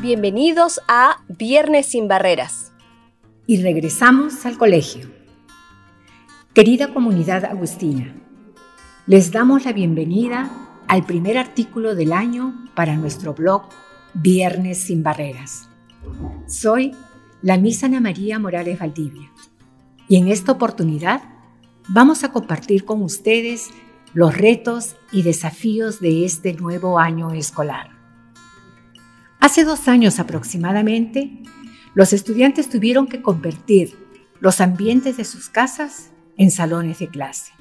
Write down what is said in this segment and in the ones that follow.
Bienvenidos a Viernes sin Barreras. Y regresamos al colegio. Querida comunidad agustina, les damos la bienvenida al primer artículo del año para nuestro blog Viernes sin Barreras. Soy la Misa Ana María Morales Valdivia y en esta oportunidad vamos a compartir con ustedes los retos y desafíos de este nuevo año escolar. Hace dos años aproximadamente, los estudiantes tuvieron que convertir los ambientes de sus casas en salones de clase.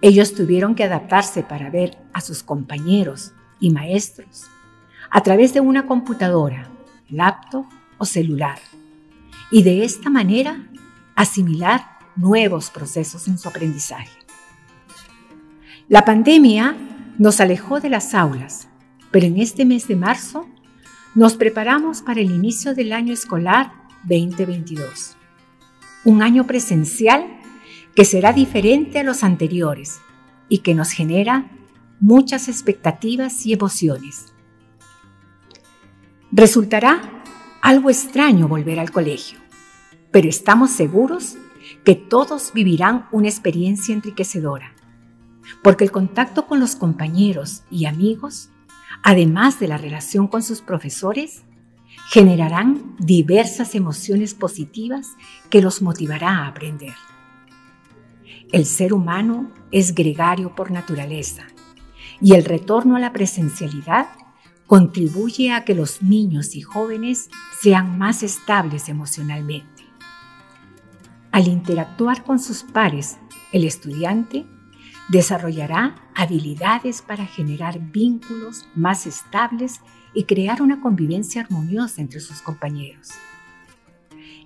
Ellos tuvieron que adaptarse para ver a sus compañeros y maestros a través de una computadora, laptop o celular, y de esta manera asimilar nuevos procesos en su aprendizaje. La pandemia nos alejó de las aulas, pero en este mes de marzo nos preparamos para el inicio del año escolar 2022. Un año presencial que será diferente a los anteriores y que nos genera muchas expectativas y emociones. Resultará algo extraño volver al colegio, pero estamos seguros que todos vivirán una experiencia enriquecedora, porque el contacto con los compañeros y amigos además de la relación con sus profesores, generarán diversas emociones positivas que los motivará a aprender. El ser humano es gregario por naturaleza y el retorno a la presencialidad contribuye a que los niños y jóvenes sean más estables emocionalmente. Al interactuar con sus pares, el estudiante Desarrollará habilidades para generar vínculos más estables y crear una convivencia armoniosa entre sus compañeros.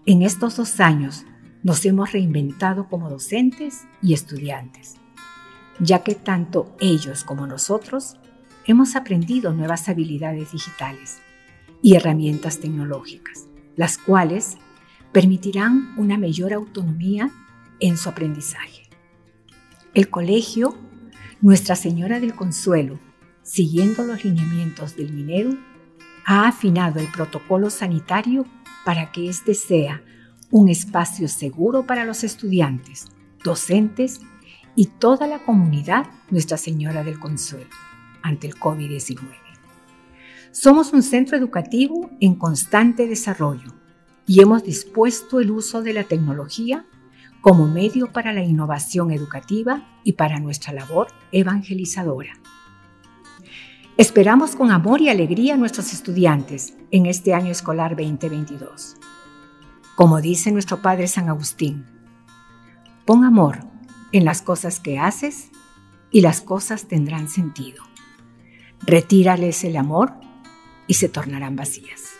En estos dos años nos hemos reinventado como docentes y estudiantes, ya que tanto ellos como nosotros hemos aprendido nuevas habilidades digitales y herramientas tecnológicas, las cuales permitirán una mayor autonomía en su aprendizaje. El colegio Nuestra Señora del Consuelo, siguiendo los lineamientos del Minedu, ha afinado el protocolo sanitario para que éste sea un espacio seguro para los estudiantes, docentes y toda la comunidad Nuestra Señora del Consuelo ante el COVID-19. Somos un centro educativo en constante desarrollo y hemos dispuesto el uso de la tecnología como medio para la innovación educativa y para nuestra labor evangelizadora. Esperamos con amor y alegría a nuestros estudiantes en este año escolar 2022. Como dice nuestro Padre San Agustín, pon amor en las cosas que haces y las cosas tendrán sentido. Retírales el amor y se tornarán vacías.